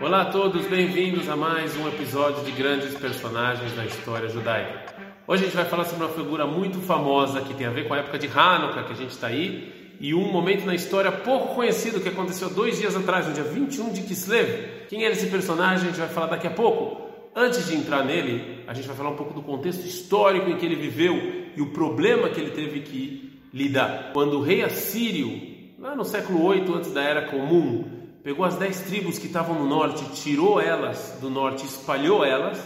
Olá a todos, bem-vindos a mais um episódio de grandes personagens da história judaica. Hoje a gente vai falar sobre uma figura muito famosa que tem a ver com a época de Hanukkah que a gente está aí e um momento na história pouco conhecido que aconteceu dois dias atrás, no dia 21 de Kislev. Quem era esse personagem a gente vai falar daqui a pouco. Antes de entrar nele, a gente vai falar um pouco do contexto histórico em que ele viveu e o problema que ele teve que lidar. Quando o rei assírio, lá no século 8 antes da era comum, pegou as dez tribos que estavam no norte, tirou elas do norte, espalhou elas,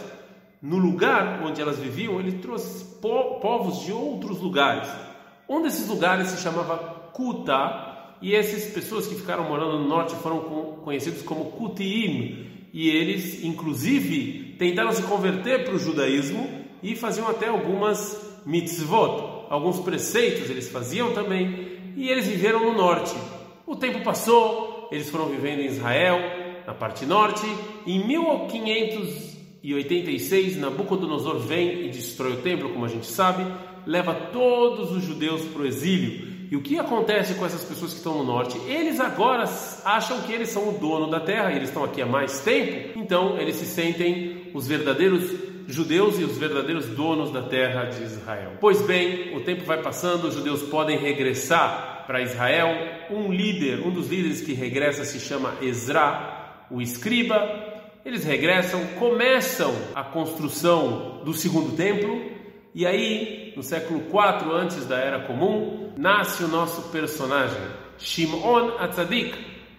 no lugar onde elas viviam, ele trouxe povos de outros lugares. Um desses lugares se chamava Kuta, e essas pessoas que ficaram morando no norte foram conhecidos como Kutiim, e eles, inclusive, tentaram se converter para o judaísmo e faziam até algumas mitzvot, alguns preceitos eles faziam também, e eles viveram no norte. O tempo passou, eles foram vivendo em Israel, na parte norte, em 1586 Nabucodonosor vem e destrói o templo, como a gente sabe, leva todos os judeus para o exílio. E o que acontece com essas pessoas que estão no norte? Eles agora acham que eles são o dono da terra, e eles estão aqui há mais tempo, então eles se sentem os verdadeiros judeus e os verdadeiros donos da terra de Israel. Pois bem, o tempo vai passando, os judeus podem regressar para Israel. Um líder, um dos líderes que regressa se chama Ezra, o escriba. Eles regressam, começam a construção do segundo templo, e aí, no século 4 antes da Era Comum, nasce o nosso personagem, Shimon Atzadik,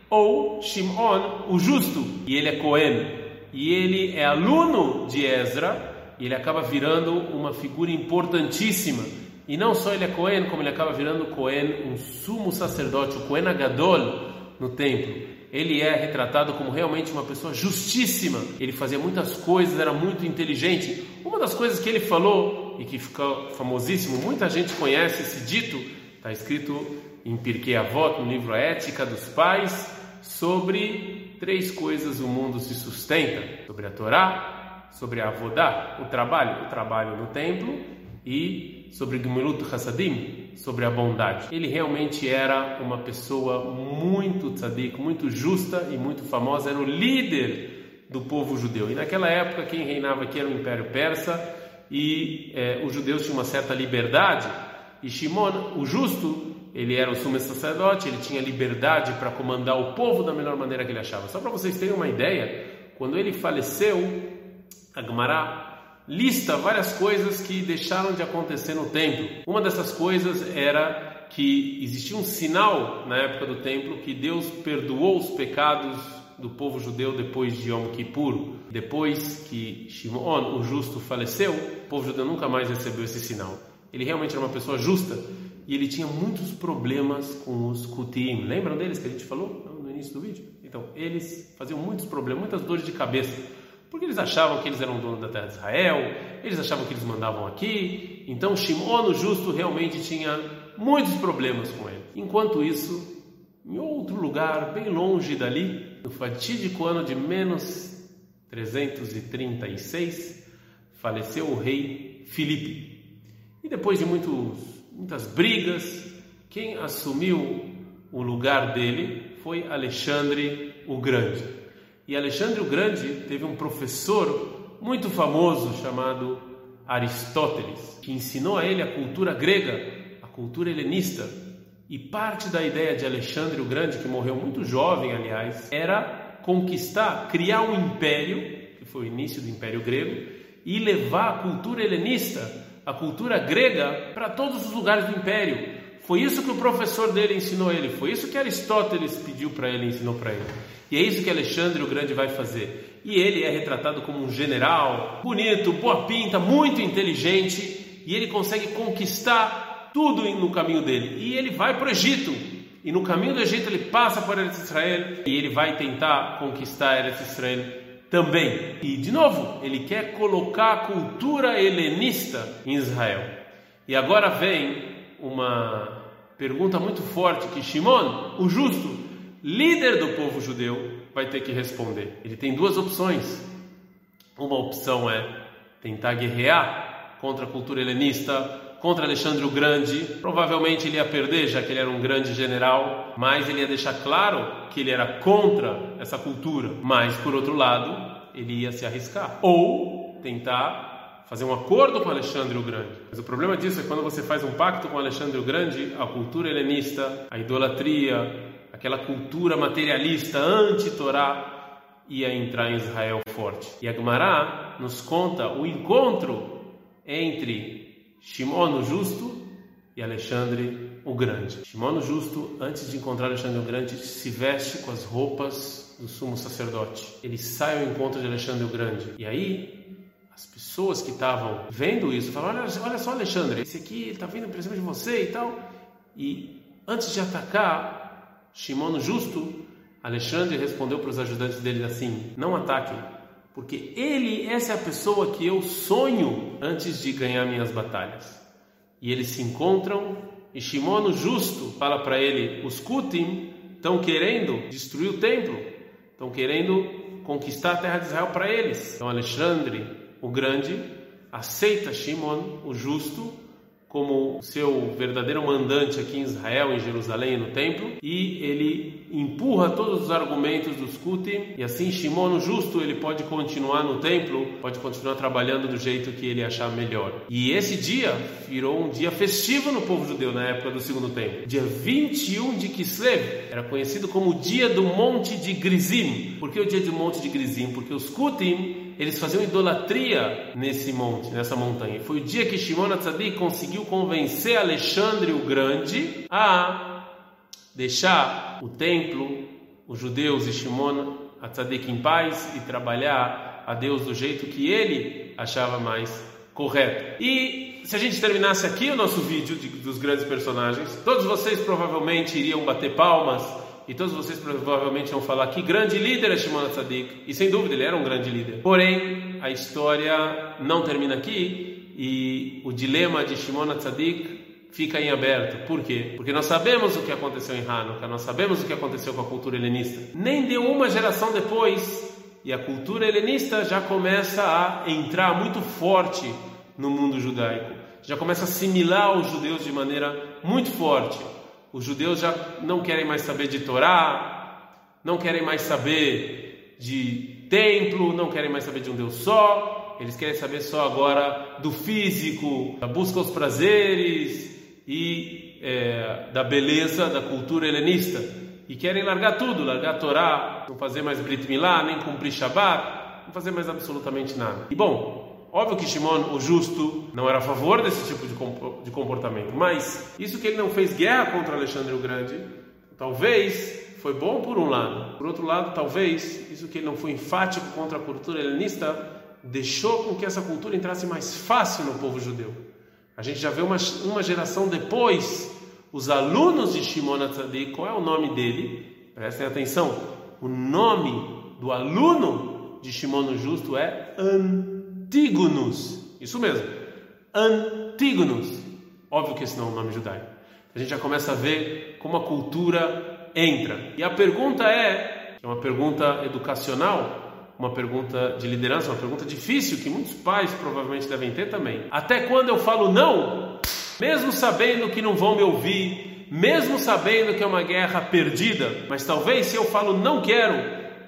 ou Shimon o Justo, e ele é Cohen. E ele é aluno de Ezra, e ele acaba virando uma figura importantíssima. E não só ele é Cohen, como ele acaba virando Cohen, um sumo sacerdote, o Cohen Agadol, no templo ele é retratado como realmente uma pessoa justíssima. Ele fazia muitas coisas, era muito inteligente. Uma das coisas que ele falou e que ficou famosíssimo, muita gente conhece esse dito, está escrito em Pirkei Avot, no livro Ética dos Pais, sobre três coisas o mundo se sustenta: sobre a Torá, sobre a Avodá, o trabalho, o trabalho no templo, e sobre Gemilut Hassadim, sobre a bondade. Ele realmente era uma pessoa muito tzadik, muito justa e muito famosa, era o líder do povo judeu. E naquela época quem reinava aqui era o Império Persa e é, os judeus tinham uma certa liberdade. E Shimon, o justo, ele era o sumo sacerdote, ele tinha liberdade para comandar o povo da melhor maneira que ele achava. Só para vocês terem uma ideia, quando ele faleceu, Agmará lista várias coisas que deixaram de acontecer no templo. Uma dessas coisas era que existia um sinal na época do templo que Deus perdoou os pecados do povo judeu depois de Yom Kippur. Depois que Shimon, o justo, faleceu, o povo judeu nunca mais recebeu esse sinal. Ele realmente era uma pessoa justa e ele tinha muitos problemas com os Kutim. Lembram deles que a gente falou no início do vídeo? Então, eles faziam muitos problemas, muitas dores de cabeça porque eles achavam que eles eram donos da terra de Israel, eles achavam que eles mandavam aqui. Então Shimon, o justo, realmente tinha muitos problemas com ele. Enquanto isso, em outro lugar, bem longe dali, no fatídico ano de menos 336, faleceu o rei Filipe. E depois de muitos, muitas brigas, quem assumiu o lugar dele foi Alexandre o Grande. E Alexandre o Grande teve um professor muito famoso chamado Aristóteles, que ensinou a ele a cultura grega, a cultura helenista. E parte da ideia de Alexandre o Grande, que morreu muito jovem, aliás, era conquistar, criar um império, que foi o início do Império Grego, e levar a cultura helenista, a cultura grega, para todos os lugares do império. Foi isso que o professor dele ensinou ele, foi isso que Aristóteles pediu para ele, ensinou para ele. E é isso que Alexandre o Grande vai fazer. E ele é retratado como um general, bonito, boa pinta, muito inteligente, e ele consegue conquistar tudo no caminho dele. E ele vai para o Egito. E no caminho do Egito ele passa por Eretz Israel e ele vai tentar conquistar Eretz Israel também. E de novo, ele quer colocar a cultura helenista em Israel. E agora vem uma pergunta muito forte que Shimon, o justo, líder do povo judeu, vai ter que responder. Ele tem duas opções. Uma opção é tentar guerrear contra a cultura helenista, contra Alexandre o Grande. Provavelmente ele ia perder, já que ele era um grande general, mas ele ia deixar claro que ele era contra essa cultura. Mas, por outro lado, ele ia se arriscar. Ou tentar fazer um acordo com Alexandre o Grande. Mas o problema disso é quando você faz um pacto com Alexandre o Grande, a cultura helenista, a idolatria, aquela cultura materialista anti-Torá ia entrar em Israel forte. E Agmará nos conta o encontro entre Shimon o Justo e Alexandre o Grande. Shimon o Justo, antes de encontrar Alexandre o Grande, se veste com as roupas do sumo sacerdote. Ele sai ao encontro de Alexandre o Grande. E aí, as pessoas que estavam vendo isso falaram: olha, olha só, Alexandre, esse aqui está vindo para cima de você e tal. E antes de atacar Shimon Justo, Alexandre respondeu para os ajudantes dele assim: não ataquem, porque ele, essa é a pessoa que eu sonho antes de ganhar minhas batalhas. E eles se encontram e Shimon justo fala para ele: os Kutim estão querendo destruir o templo, estão querendo conquistar a terra de Israel para eles. Então Alexandre o Grande aceita Shimon o justo como seu verdadeiro mandante aqui em Israel, em Jerusalém, no templo, e ele empurra todos os argumentos dos Kutim, e assim Shimon, o justo, ele pode continuar no templo, pode continuar trabalhando do jeito que ele achar melhor. E esse dia virou um dia festivo no povo judeu na época do segundo templo. Dia 21 de Kislev era conhecido como o dia do Monte de Grizim. Por que o dia do Monte de Grizim? Porque os Kutim eles faziam idolatria nesse monte, nessa montanha. Foi o dia que Shimon Atzadik conseguiu convencer Alexandre o Grande a deixar o templo, os judeus e Shimon Atzadik em paz e trabalhar a Deus do jeito que ele achava mais correto. E se a gente terminasse aqui o nosso vídeo de, dos grandes personagens, todos vocês provavelmente iriam bater palmas e todos vocês provavelmente vão falar que grande líder é Shimon Tzadik, e sem dúvida ele era um grande líder. Porém, a história não termina aqui e o dilema de Shimon Tzadik fica em aberto. Por quê? Porque nós sabemos o que aconteceu em Hanukkah, nós sabemos o que aconteceu com a cultura helenista. Nem de uma geração depois, e a cultura helenista já começa a entrar muito forte no mundo judaico. Já começa a assimilar os judeus de maneira muito forte os judeus já não querem mais saber de Torá, não querem mais saber de templo, não querem mais saber de um Deus só, eles querem saber só agora do físico, da busca aos prazeres e é, da beleza da cultura helenista. E querem largar tudo, largar a Torá, não fazer mais Brit Milá, nem cumprir Shabat, não fazer mais absolutamente nada. E bom, Óbvio que Shimon, o justo, não era a favor desse tipo de comportamento, mas isso que ele não fez guerra contra Alexandre o Grande, talvez foi bom por um lado. Por outro lado, talvez isso que ele não foi enfático contra a cultura helenista deixou com que essa cultura entrasse mais fácil no povo judeu. A gente já vê uma, uma geração depois, os alunos de Shimon Atzadik, qual é o nome dele? Prestem atenção, o nome do aluno de Shimon o Justo é An Antígonos. Isso mesmo. Antígonos. Óbvio que esse não é um nome judaico. A gente já começa a ver como a cultura entra. E a pergunta é, é uma pergunta educacional, uma pergunta de liderança, uma pergunta difícil que muitos pais provavelmente devem ter também. Até quando eu falo não, mesmo sabendo que não vão me ouvir, mesmo sabendo que é uma guerra perdida, mas talvez se eu falo não quero,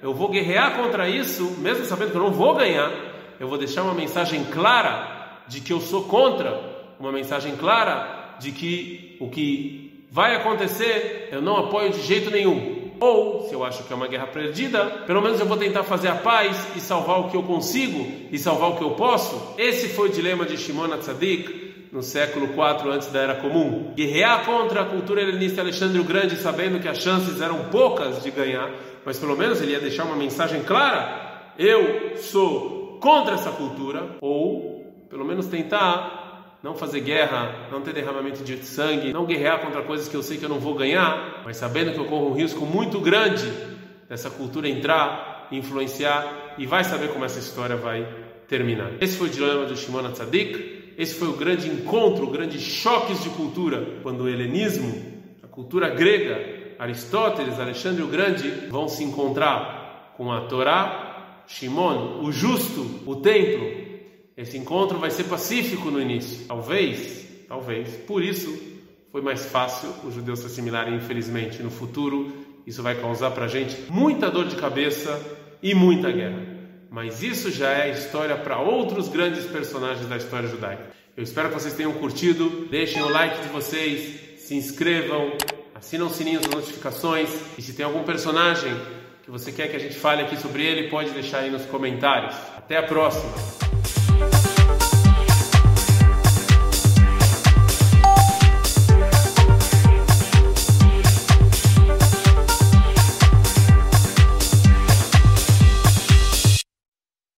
eu vou guerrear contra isso, mesmo sabendo que eu não vou ganhar, eu vou deixar uma mensagem clara de que eu sou contra, uma mensagem clara de que o que vai acontecer eu não apoio de jeito nenhum. Ou, se eu acho que é uma guerra perdida, pelo menos eu vou tentar fazer a paz e salvar o que eu consigo e salvar o que eu posso. Esse foi o dilema de Shimon Tzadik no século IV antes da Era Comum. Guerrear contra a cultura helenista Alexandre o Grande, sabendo que as chances eram poucas de ganhar, mas pelo menos ele ia deixar uma mensagem clara: eu sou contra essa cultura, ou pelo menos tentar não fazer guerra, não ter derramamento de sangue, não guerrear contra coisas que eu sei que eu não vou ganhar, mas sabendo que eu corro um risco muito grande dessa cultura entrar, influenciar e vai saber como essa história vai terminar. Esse foi o dilema do Shimon Tzadik, esse foi o grande encontro, o grande choques de cultura, quando o helenismo, a cultura grega, Aristóteles, Alexandre o Grande vão se encontrar com a Torá Shimon, o justo, o templo, esse encontro vai ser pacífico no início. Talvez talvez. Por isso foi mais fácil os judeus se assimilarem, infelizmente. No futuro, isso vai causar para a gente muita dor de cabeça e muita guerra. Mas isso já é história para outros grandes personagens da história judaica. Eu espero que vocês tenham curtido. Deixem o like de vocês, se inscrevam, assinam o sininho das notificações. E se tem algum personagem que você quer que a gente fale aqui sobre ele, pode deixar aí nos comentários. Até a próxima!